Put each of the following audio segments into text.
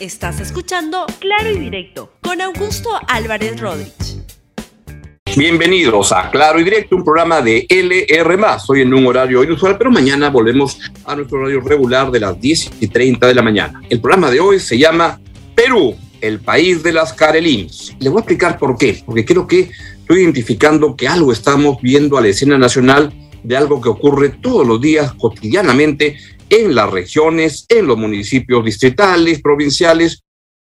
Estás escuchando Claro y Directo con Augusto Álvarez Rodríguez. Bienvenidos a Claro y Directo, un programa de LR. Hoy en un horario inusual, pero mañana volvemos a nuestro horario regular de las 10 y 30 de la mañana. El programa de hoy se llama Perú, el país de las Carelines. Le voy a explicar por qué, porque creo que estoy identificando que algo estamos viendo a la escena nacional de algo que ocurre todos los días, cotidianamente, en las regiones, en los municipios distritales, provinciales,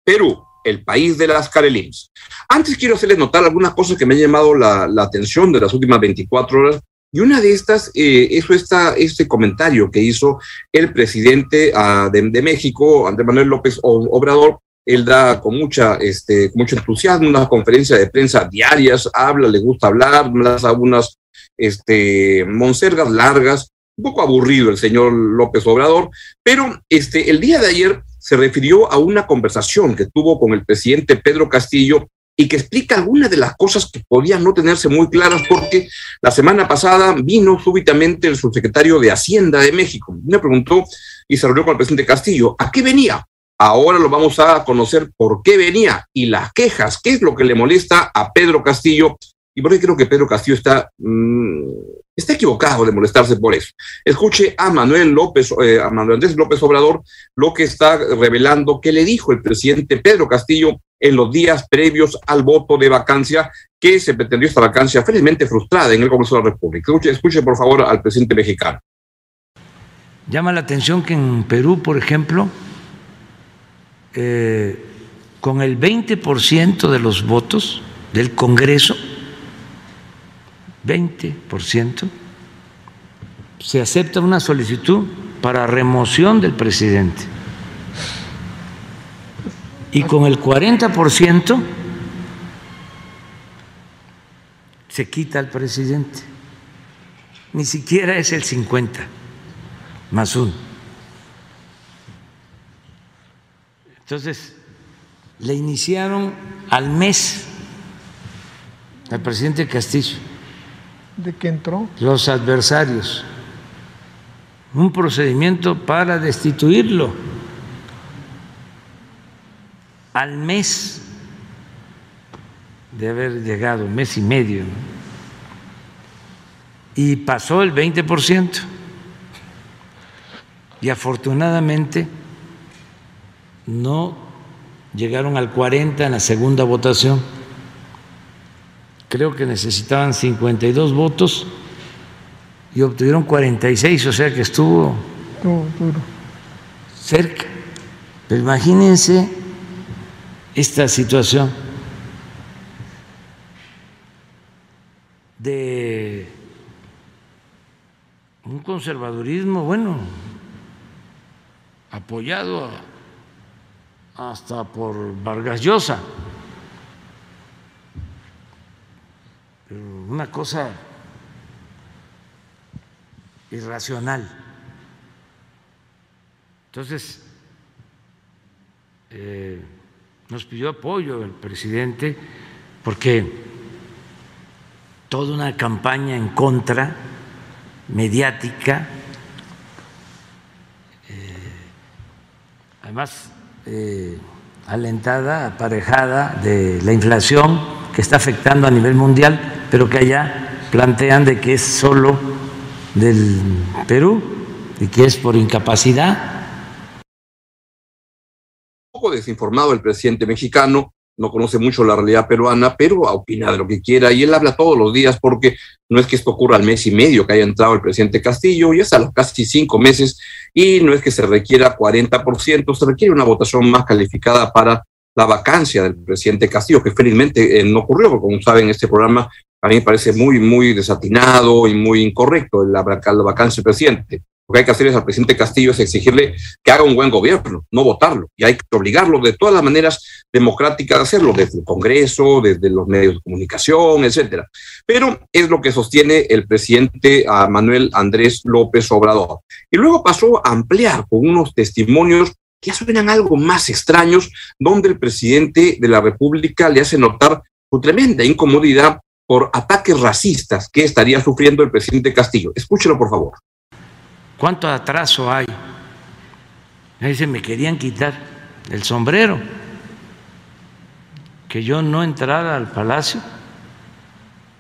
Perú, el país de las Carelines. Antes quiero hacerles notar algunas cosas que me han llamado la, atención de las últimas 24 horas. Y una de estas, eh, eso está este comentario que hizo el presidente uh, de, México, Andrés Manuel López Obrador. Él da con, este, mucho entusiasmo una conferencia de prensa diarias, habla, le gusta hablar, da algunas este, monsergas largas, un poco aburrido el señor López Obrador, pero este, el día de ayer se refirió a una conversación que tuvo con el presidente Pedro Castillo y que explica algunas de las cosas que podían no tenerse muy claras porque la semana pasada vino súbitamente el subsecretario de Hacienda de México. Me preguntó y se reunió con el presidente Castillo, ¿a qué venía? Ahora lo vamos a conocer por qué venía y las quejas, qué es lo que le molesta a Pedro Castillo y por qué creo que Pedro Castillo está mmm, está equivocado de molestarse por eso. Escuche a Manuel López, eh, a Manuel Andrés López Obrador, lo que está revelando que le dijo el presidente Pedro Castillo en los días previos al voto de vacancia, que se pretendió esta vacancia felizmente frustrada en el Congreso de la República. Escuche, escuche por favor al presidente mexicano. Llama la atención que en Perú, por ejemplo, eh, con el 20% de los votos del Congreso, 20%, se acepta una solicitud para remoción del presidente. Y con el 40% se quita al presidente. Ni siquiera es el 50 más uno. Entonces, le iniciaron al mes al presidente Castillo ¿De qué entró? Los adversarios. Un procedimiento para destituirlo. Al mes de haber llegado, mes y medio. Y pasó el 20%. Y afortunadamente no llegaron al 40 en la segunda votación creo que necesitaban 52 votos y obtuvieron 46, o sea que estuvo cerca. Pero imagínense esta situación de un conservadurismo, bueno, apoyado hasta por Vargas Llosa. Una cosa irracional. Entonces, eh, nos pidió apoyo el presidente porque toda una campaña en contra, mediática, eh, además eh, alentada, aparejada de la inflación que está afectando a nivel mundial pero que allá plantean de que es solo del Perú y que es por incapacidad. Un poco desinformado el presidente mexicano, no conoce mucho la realidad peruana, pero opina de lo que quiera y él habla todos los días porque no es que esto ocurra al mes y medio que haya entrado el presidente Castillo, ya es a los casi cinco meses y no es que se requiera 40%, se requiere una votación más calificada para la vacancia del presidente Castillo, que felizmente eh, no ocurrió, porque como saben, este programa a mí me parece muy, muy desatinado y muy incorrecto la, la vacancia del presidente. Lo que hay que hacer es al presidente Castillo es exigirle que haga un buen gobierno, no votarlo. Y hay que obligarlo de todas las maneras democráticas de hacerlo, desde el Congreso, desde los medios de comunicación, etcétera. Pero es lo que sostiene el presidente Manuel Andrés López Obrador. Y luego pasó a ampliar con unos testimonios que suenan algo más extraños, donde el presidente de la República le hace notar su tremenda incomodidad por ataques racistas que estaría sufriendo el presidente Castillo. Escúchelo, por favor. ¿Cuánto atraso hay? Ahí se me querían quitar el sombrero, que yo no entrara al Palacio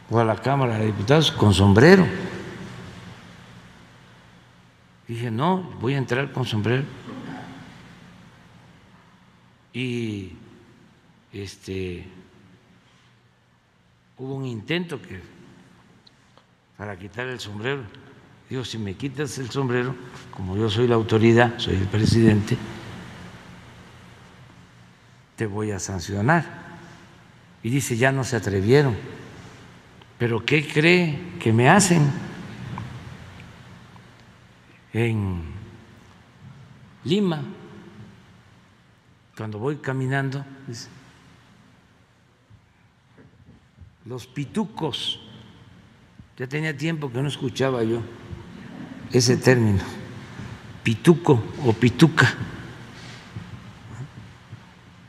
o a la Cámara de Diputados con sombrero. Dije, no, voy a entrar con sombrero. Y este hubo un intento que para quitar el sombrero. Digo, si me quitas el sombrero, como yo soy la autoridad, soy el presidente, te voy a sancionar. Y dice, ya no se atrevieron. Pero ¿qué cree que me hacen? En Lima, cuando voy caminando, los pitucos, ya tenía tiempo que no escuchaba yo ese término, pituco o pituca,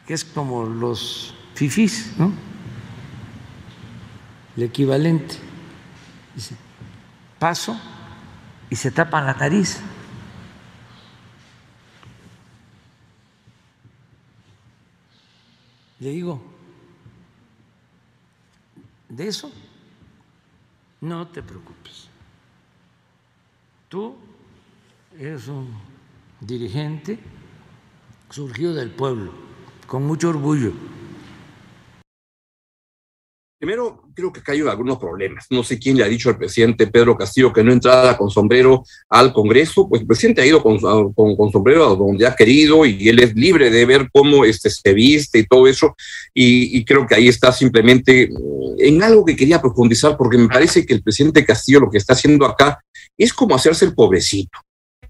que es como los fifís, ¿no? El equivalente. Dice, paso y se tapan la nariz. Le digo, de eso no te preocupes. Tú eres un dirigente surgido del pueblo, con mucho orgullo Primero, creo que acá hay algunos problemas. No sé quién le ha dicho al presidente Pedro Castillo que no entrara con sombrero al Congreso. Pues el presidente ha ido con, sombrero a donde ha querido y él es libre de ver cómo este, se viste y todo eso. Y, y, creo que ahí está simplemente mm, en algo que quería profundizar, porque me parece que el presidente Castillo lo que está haciendo acá es como hacerse el pobrecito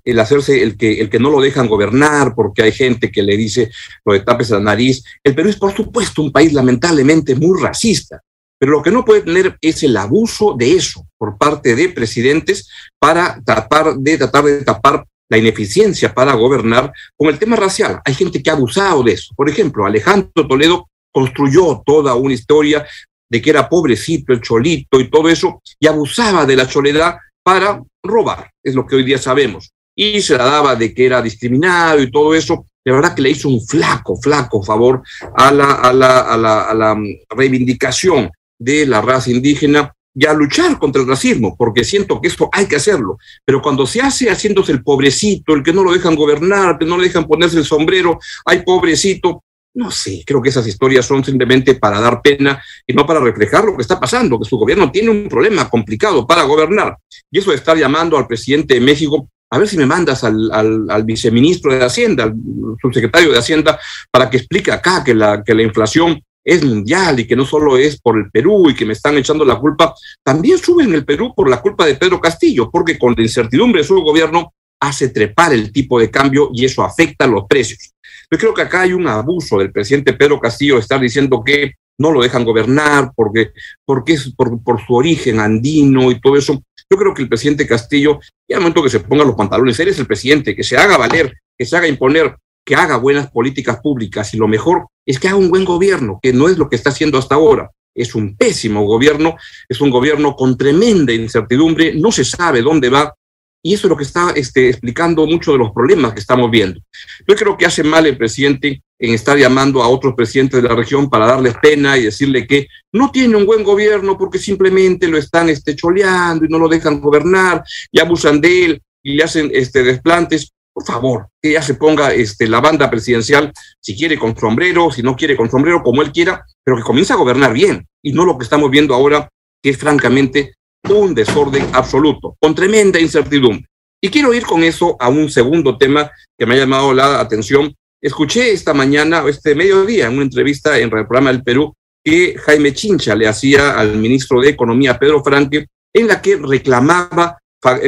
el hacerse el que, el que no lo dejan gobernar, porque hay gente que le dice lo de tapes la nariz. El Perú es, por supuesto, un país lamentablemente muy racista. Pero lo que no puede tener es el abuso de eso por parte de presidentes para tratar de tratar de tapar la ineficiencia para gobernar con el tema racial. Hay gente que ha abusado de eso. Por ejemplo, Alejandro Toledo construyó toda una historia de que era pobrecito, el cholito y todo eso, y abusaba de la soledad para robar, es lo que hoy día sabemos. Y se la daba de que era discriminado y todo eso. De verdad que le hizo un flaco, flaco favor a la, a la, a la, a la mm, reivindicación de la raza indígena y a luchar contra el racismo, porque siento que esto hay que hacerlo. Pero cuando se hace haciéndose el pobrecito, el que no lo dejan gobernar, que no le dejan ponerse el sombrero, ay pobrecito, no sé, creo que esas historias son simplemente para dar pena y no para reflejar lo que está pasando, que su gobierno tiene un problema complicado para gobernar. Y eso de estar llamando al presidente de México, a ver si me mandas al, al, viceministro de Hacienda, al subsecretario de Hacienda, para que explique acá que la, que la inflación es mundial y que no solo es por el Perú y que me están echando la culpa, también sube en el Perú por la culpa de Pedro Castillo, porque con la incertidumbre de su gobierno hace trepar el tipo de cambio y eso afecta los precios. Yo creo que acá hay un abuso del presidente Pedro Castillo estar diciendo que no lo dejan gobernar porque, porque es por, su origen andino y todo eso. Yo creo que el presidente Castillo, ya al momento que se ponga los pantalones, él es el presidente, que se haga valer, que se haga imponer, que haga buenas políticas públicas y lo mejor es que haga un buen gobierno, que no es lo que está haciendo hasta ahora. Es un pésimo gobierno, es un gobierno con tremenda incertidumbre, no se sabe dónde va, y eso es lo que está este, explicando muchos de los problemas que estamos viendo. Yo creo que hace mal el presidente en estar llamando a otros presidentes de la región para darles pena y decirle que no tiene un buen gobierno porque simplemente lo están este, choleando y no lo dejan gobernar y abusan de él y le hacen este, desplantes por favor, que ya se ponga este, la banda presidencial, si quiere con sombrero, si no quiere con sombrero, como él quiera, pero que comience a gobernar bien, y no lo que estamos viendo ahora, que es francamente un desorden absoluto, con tremenda incertidumbre. Y quiero ir con eso a un segundo tema que me ha llamado la atención. Escuché esta mañana, este mediodía, en una entrevista en el programa del Perú, que Jaime Chincha le hacía al ministro de Economía, Pedro Franque, en la que reclamaba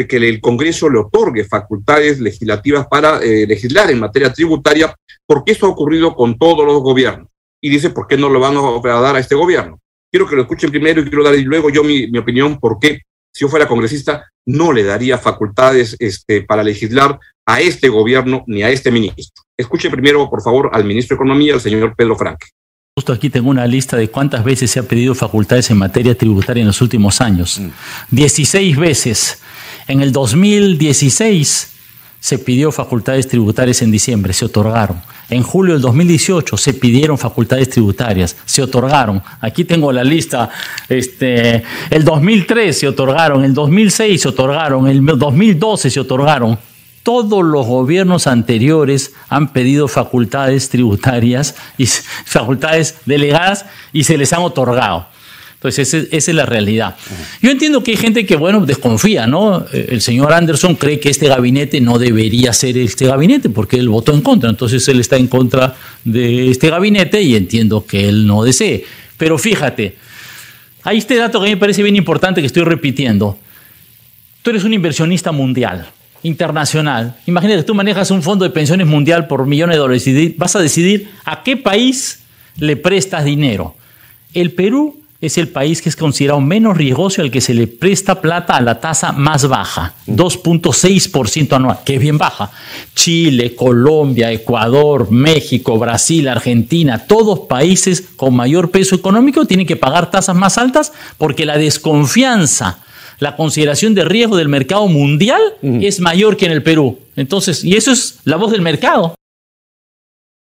que el Congreso le otorgue facultades legislativas para eh, legislar en materia tributaria, porque eso ha ocurrido con todos los gobiernos. Y dice, ¿por qué no lo van a dar a este gobierno? Quiero que lo escuchen primero y quiero dar luego yo mi, mi opinión, por qué si yo fuera congresista no le daría facultades este, para legislar a este gobierno ni a este ministro. Escuche primero, por favor, al ministro de Economía, el señor Pedro Franque. Justo aquí tengo una lista de cuántas veces se ha pedido facultades en materia tributaria en los últimos años. 16 mm. veces. En el 2016 se pidió facultades tributarias en diciembre, se otorgaron. En julio del 2018 se pidieron facultades tributarias, se otorgaron. Aquí tengo la lista. Este, el 2003 se otorgaron, el 2006 se otorgaron, el 2012 se otorgaron. Todos los gobiernos anteriores han pedido facultades tributarias y facultades delegadas y se les han otorgado. Entonces, esa es la realidad. Yo entiendo que hay gente que, bueno, desconfía, ¿no? Eh, el señor Anderson cree que este gabinete no debería ser este gabinete porque él votó en contra. Entonces, él está en contra de este gabinete y entiendo que él no desee. Pero fíjate, hay este dato que a mí me parece bien importante que estoy repitiendo. Tú eres un inversionista mundial internacional. Imagínate que tú manejas un fondo de pensiones mundial por millones de dólares y vas a decidir a qué país le prestas dinero. El Perú es el país que es considerado menos riesgoso al que se le presta plata a la tasa más baja, 2.6% anual, que es bien baja. Chile, Colombia, Ecuador, México, Brasil, Argentina, todos países con mayor peso económico tienen que pagar tasas más altas porque la desconfianza, la consideración de riesgo del mercado mundial es mayor que en el Perú. Entonces, y eso es la voz del mercado.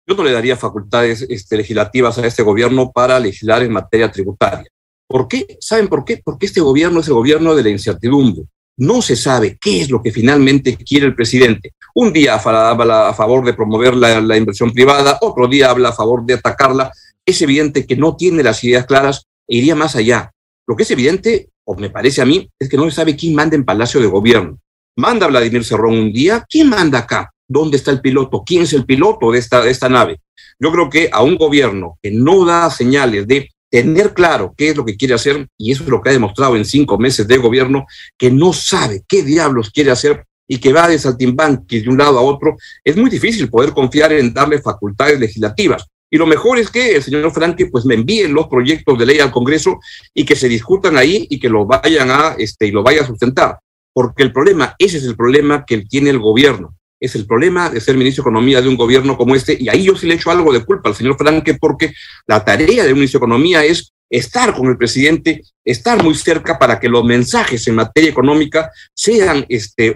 Yo no le daría facultades este, legislativas a este gobierno para legislar en materia tributaria. ¿Por qué? ¿Saben por qué? Porque este gobierno es el gobierno de la incertidumbre. No se sabe qué es lo que finalmente quiere el presidente. Un día habla a favor de promover la, la inversión privada, otro día habla a favor de atacarla. Es evidente que no tiene las ideas claras e iría más allá. Lo que es evidente, o me parece a mí, es que no se sabe quién manda en Palacio de Gobierno. Manda Vladimir Cerrón un día, ¿quién manda acá? ¿Dónde está el piloto? ¿Quién es el piloto de esta, de esta nave? Yo creo que a un gobierno que no da señales de tener claro qué es lo que quiere hacer, y eso es lo que ha demostrado en cinco meses de gobierno, que no sabe qué diablos quiere hacer y que va de saltimbanqui de un lado a otro, es muy difícil poder confiar en darle facultades legislativas. Y lo mejor es que el señor Franque pues me envíe los proyectos de ley al Congreso y que se discutan ahí y que lo vayan a, este, y lo vaya a sustentar. Porque el problema, ese es el problema que tiene el gobierno es el problema de ser ministro de Economía de un gobierno como este, y ahí yo sí le echo algo de culpa al señor Franque, porque la tarea de un ministro de Economía es estar con el presidente, estar muy cerca para que los mensajes en materia económica sean, este,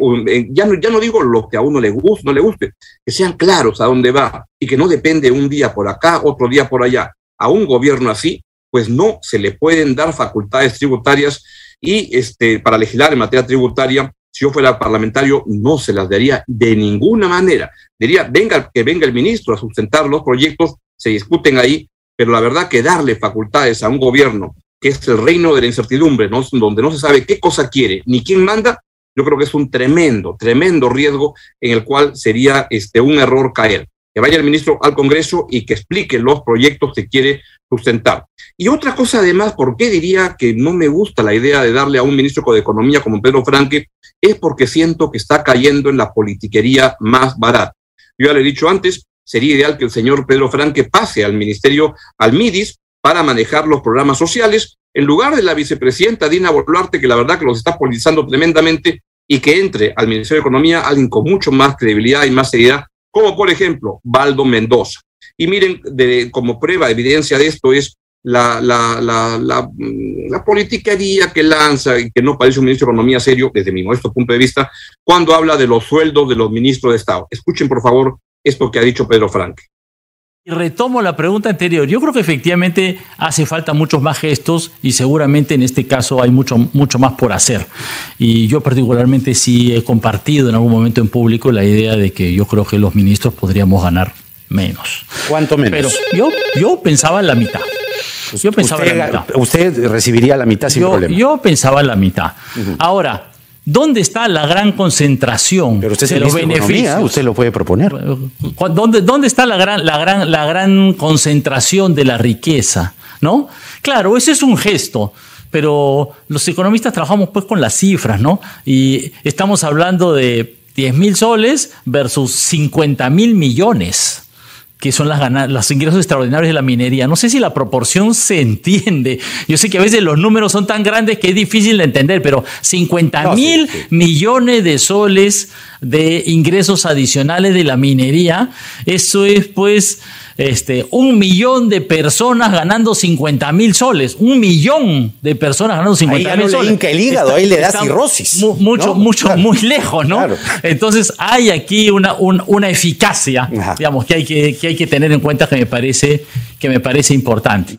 ya no, ya no digo lo que a uno le guste, no le guste, que sean claros a dónde va y que no depende un día por acá, otro día por allá. A un gobierno así, pues no se le pueden dar facultades tributarias y este, para legislar en materia tributaria si yo fuera parlamentario, no se las daría de ninguna manera. Diría, venga, que venga el ministro a sustentar los proyectos, se discuten ahí, pero la verdad que darle facultades a un gobierno que es el reino de la incertidumbre, ¿no? donde no se sabe qué cosa quiere ni quién manda, yo creo que es un tremendo, tremendo riesgo en el cual sería este, un error caer. Que vaya el ministro al Congreso y que explique los proyectos que quiere sustentar. Y otra cosa además, ¿por qué diría que no me gusta la idea de darle a un ministro de Economía como Pedro Franque? Es porque siento que está cayendo en la politiquería más barata. Yo ya le he dicho antes, sería ideal que el señor Pedro Franque pase al ministerio, al MIDIS, para manejar los programas sociales, en lugar de la vicepresidenta Dina Boluarte, que la verdad que los está politizando tremendamente, y que entre al Ministerio de Economía alguien con mucho más credibilidad y más seriedad, como por ejemplo Baldo Mendoza. Y miren, de, como prueba, evidencia de esto es la, la, la, la, la politiquería que lanza y que no parece un ministro de Economía serio, desde mi modesto punto de vista, cuando habla de los sueldos de los ministros de Estado. Escuchen, por favor, esto que ha dicho Pedro Franque. Y retomo la pregunta anterior. Yo creo que efectivamente hace falta muchos más gestos y seguramente en este caso hay mucho, mucho más por hacer. Y yo particularmente sí he compartido en algún momento en público la idea de que yo creo que los ministros podríamos ganar menos. ¿Cuánto menos? Pero yo, yo pensaba en la mitad. Yo pensaba usted, en la mitad. Usted recibiría la mitad sin yo, problema. Yo pensaba en la mitad. Ahora, ¿dónde está la gran concentración Pero usted de el los Economía, beneficios? usted lo puede proponer. ¿Dónde, dónde está la gran, la, gran, la gran concentración de la riqueza? ¿No? Claro, ese es un gesto, pero los economistas trabajamos pues con las cifras, ¿no? Y estamos hablando de 10 mil soles versus 50 mil millones que son las gana- los ingresos extraordinarios de la minería. No sé si la proporción se entiende. Yo sé que a veces los números son tan grandes que es difícil de entender, pero 50 No, sí, mil sí. millones de soles de ingresos adicionales de la minería, eso es pues este, un millón de personas ganando 50 mil soles. Un millón de personas ganando 50 Ahí mil ya no le soles. hinca el hígado, ahí le da cirrosis, mu- mucho, ¿no? mucho, Claro. muy lejos, ¿no? Claro. Entonces hay aquí una, un- una eficacia, Ajá. digamos, que hay que, que hay que tener en cuenta que me parece, que me parece importante.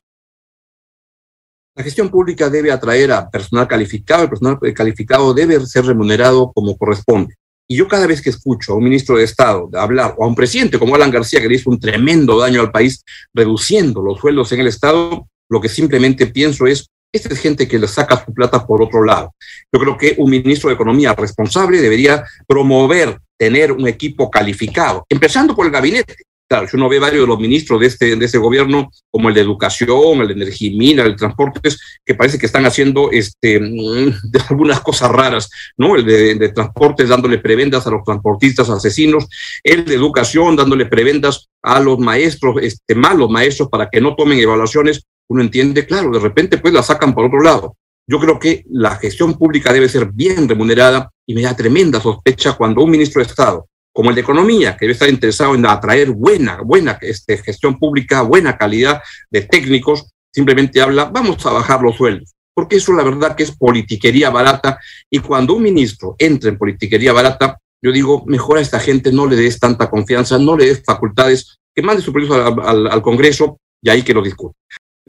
La gestión pública debe atraer a personal calificado, el personal calificado debe ser remunerado como corresponde. Y yo cada vez que escucho a un ministro de Estado hablar, o a un presidente como Alan García, que le hizo un tremendo daño al país reduciendo los sueldos en el Estado, lo que simplemente pienso es, esta es gente que le saca su plata por otro lado. Yo creo que un ministro de Economía responsable debería promover tener un equipo calificado, empezando por el gabinete. Claro, si uno ve varios de los ministros de este, de este gobierno, como el de Educación, el de Energía Mina, el de Transportes, que parece que están haciendo este, mm, algunas cosas raras, ¿no? El de, de Transportes dándole prebendas a los transportistas asesinos, el de Educación dándole prebendas a los maestros, este, malos maestros, para que no tomen evaluaciones. Uno entiende, claro, de repente pues la sacan por otro lado. Yo creo que la gestión pública debe ser bien remunerada y me da tremenda sospecha cuando un ministro de Estado como el de Economía, que debe estar interesado en atraer buena, buena este, gestión pública, buena calidad de técnicos, simplemente habla, vamos a bajar los sueldos. Porque eso la verdad que es politiquería barata. Y cuando un ministro entra en politiquería barata, yo digo, mejor a esta gente no le des tanta confianza, no le des facultades, que mande su proyecto al, al, Congreso y ahí que lo discute.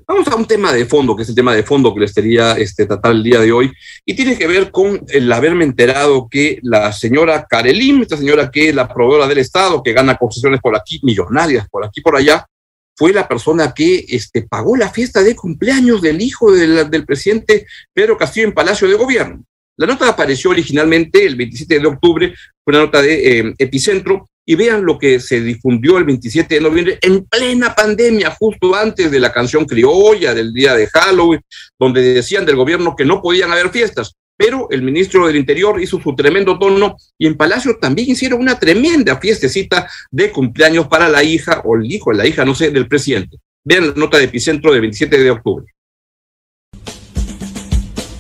Vamos a un tema de fondo, que es el tema de fondo que les quería este, tratar el día de hoy, y tiene que ver con el haberme enterado que la señora Karelim, esta señora que es la proveedora del Estado, que gana concesiones por aquí, millonarias por aquí por allá, fue la persona que este, pagó la fiesta de cumpleaños del hijo del, presidente Pedro Castillo en Palacio de Gobierno. La nota apareció originalmente el 27 de octubre, fue una nota de eh, Epicentro, y vean lo que se difundió el 27 de noviembre en plena pandemia, justo antes de la canción criolla del día de Halloween, donde decían del gobierno que no podían haber fiestas. Pero el ministro del Interior hizo su tremendo tono y en Palacio también hicieron una tremenda fiestecita de cumpleaños para la hija o el hijo la hija, no sé, del presidente. Vean la nota de Epicentro del 27 de octubre.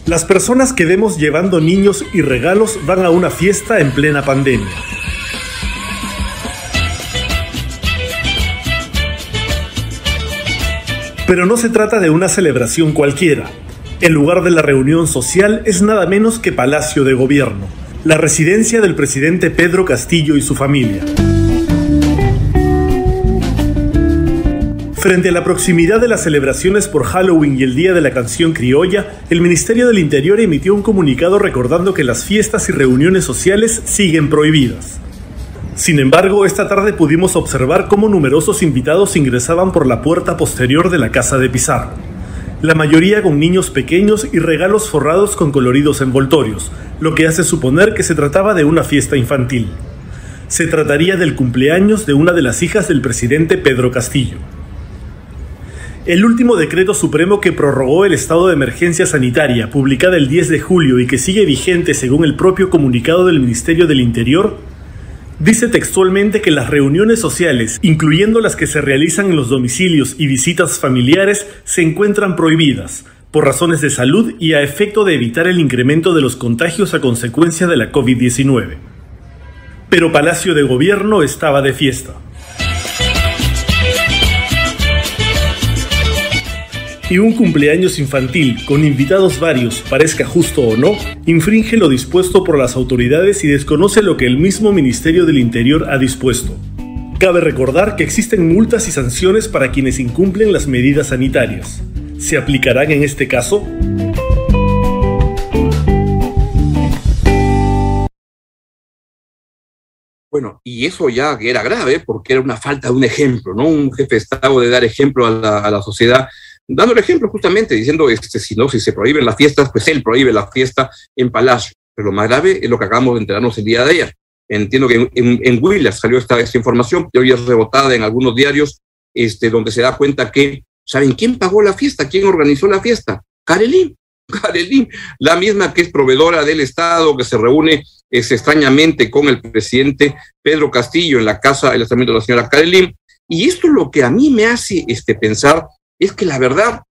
Las personas que vemos llevando niños y regalos van a una fiesta en plena pandemia. Pero no se trata de una celebración cualquiera. El lugar de la reunión social es nada menos que Palacio de Gobierno, la residencia del presidente Pedro Castillo y su familia. Frente a la proximidad de las celebraciones por Halloween y el Día de la Canción Criolla, el Ministerio del Interior emitió un comunicado recordando que las fiestas y reuniones sociales siguen prohibidas. Sin embargo, esta tarde pudimos observar cómo numerosos invitados ingresaban por la puerta posterior de la casa de Pizarro. La mayoría con niños pequeños y regalos forrados con coloridos envoltorios, lo que hace suponer que se trataba de una fiesta infantil. Se trataría del cumpleaños de una de las hijas del presidente Pedro Castillo. El último decreto supremo que prorrogó el estado de emergencia sanitaria, publicada el 10 de julio y que sigue vigente según el propio comunicado del Ministerio del Interior, Dice textualmente que las reuniones sociales, incluyendo las que se realizan en los domicilios y visitas familiares, se encuentran prohibidas por razones de salud y a efecto de evitar el incremento de los contagios a consecuencia de la COVID-19. Pero Palacio de Gobierno estaba de fiesta. Y un cumpleaños infantil con invitados varios, parezca justo o no, infringe lo dispuesto por las autoridades y desconoce lo que el mismo Ministerio del Interior ha dispuesto. Cabe recordar que existen multas y sanciones para quienes incumplen las medidas sanitarias. ¿Se aplicarán en este caso? Bueno, y eso ya era grave porque era una falta de un ejemplo, ¿no? Un jefe de Estado de dar ejemplo a la, a la sociedad dando el ejemplo justamente, diciendo, este, si no, si se prohíben las fiestas, pues él prohíbe la fiesta en Palacio. Pero lo más grave es lo que acabamos de enterarnos el día de ayer. Entiendo que en, en, salió esta, información, que hoy es rebotada en algunos diarios, este, donde se da cuenta que, ¿saben quién pagó la fiesta? ¿Quién organizó la fiesta? Karelín. Karelín, la misma que es proveedora del Estado, que se reúne es, extrañamente con el presidente Pedro Castillo en la casa del estamento de la señora Karelín. Y esto es lo que a mí me hace este, pensar es que la verdad,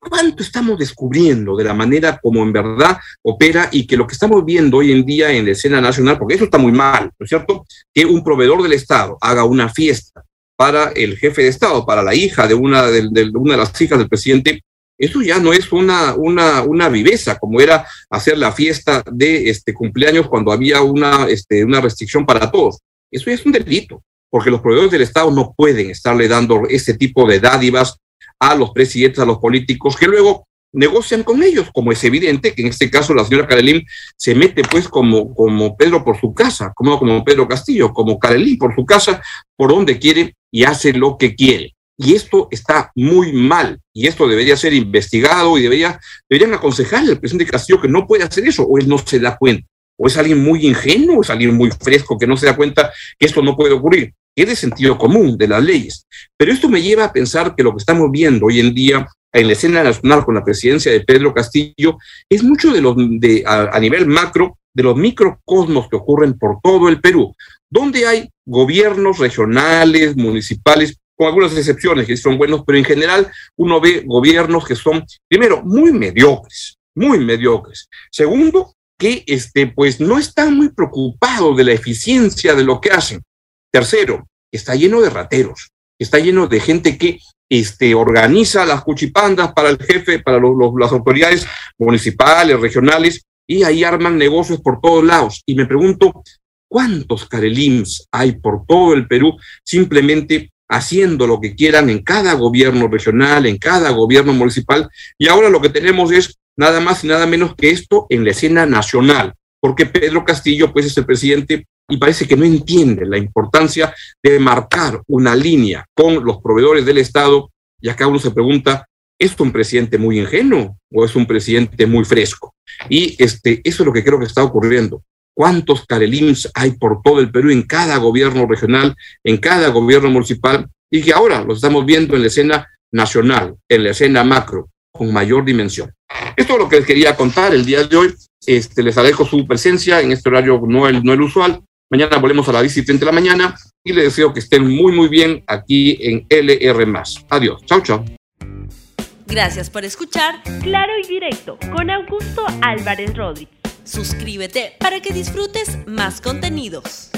¿cuánto estamos descubriendo de la manera como en verdad opera y que lo que estamos viendo hoy en día en la escena nacional, porque eso está muy mal, ¿no es cierto? Que un proveedor del Estado haga una fiesta para el jefe de Estado, para la hija de una de, una de las hijas del presidente, eso ya no es una, una, una viveza, como era hacer la fiesta de este cumpleaños cuando había una, este, una restricción para todos. Eso ya es un delito, porque los proveedores del Estado no pueden estarle dando ese tipo de dádivas a los presidentes, a los políticos, que luego negocian con ellos, como es evidente que en este caso la señora Carelín se mete pues como, como Pedro por su casa, como, como Pedro Castillo, como Carelín por su casa, por donde quiere y hace lo que quiere. Y esto está muy mal y esto debería ser investigado y debería, deberían aconsejarle al presidente Castillo que no puede hacer eso o él no se da cuenta. O es alguien muy ingenuo, o es alguien muy fresco que no se da cuenta que esto no puede ocurrir. Es de sentido común de las leyes. Pero esto me lleva a pensar que lo que estamos viendo hoy en día en la escena nacional con la presidencia de Pedro Castillo es mucho de los de a, a nivel macro de los microcosmos que ocurren por todo el Perú, donde hay gobiernos regionales, municipales con algunas excepciones que son buenos, pero en general uno ve gobiernos que son, primero, muy mediocres, muy mediocres. Segundo, que este, pues no están muy preocupados de la eficiencia de lo que hacen. Tercero, está lleno de rateros, está lleno de gente que este, organiza las cuchipandas para el jefe, para las autoridades municipales, regionales, y ahí arman negocios por todos lados. Y me pregunto, ¿cuántos carelims hay por todo el Perú simplemente haciendo lo que quieran en cada gobierno regional, en cada gobierno municipal, y ahora lo que tenemos es nada más y nada menos que esto en la escena nacional, porque Pedro Castillo pues es el presidente y parece que no entiende la importancia de marcar una línea con los proveedores del Estado, y acá uno se pregunta, ¿es un presidente muy ingenuo o es un presidente muy fresco? Y este, eso es lo que creo que está ocurriendo cuántos carelins hay por todo el Perú en cada gobierno regional, en cada gobierno municipal, y que ahora lo estamos viendo en la escena nacional, en la escena macro, con mayor dimensión. Esto es lo que les quería contar el día de hoy. Este, les agradezco su presencia en este horario no el, no el usual. Mañana volvemos a las 10 y 30 de la mañana y les deseo que estén muy, muy bien aquí en LR. Adiós. Chao, chao. Gracias por escuchar Claro y Directo con Augusto Álvarez Rodríguez. Suscríbete para que disfrutes más contenidos.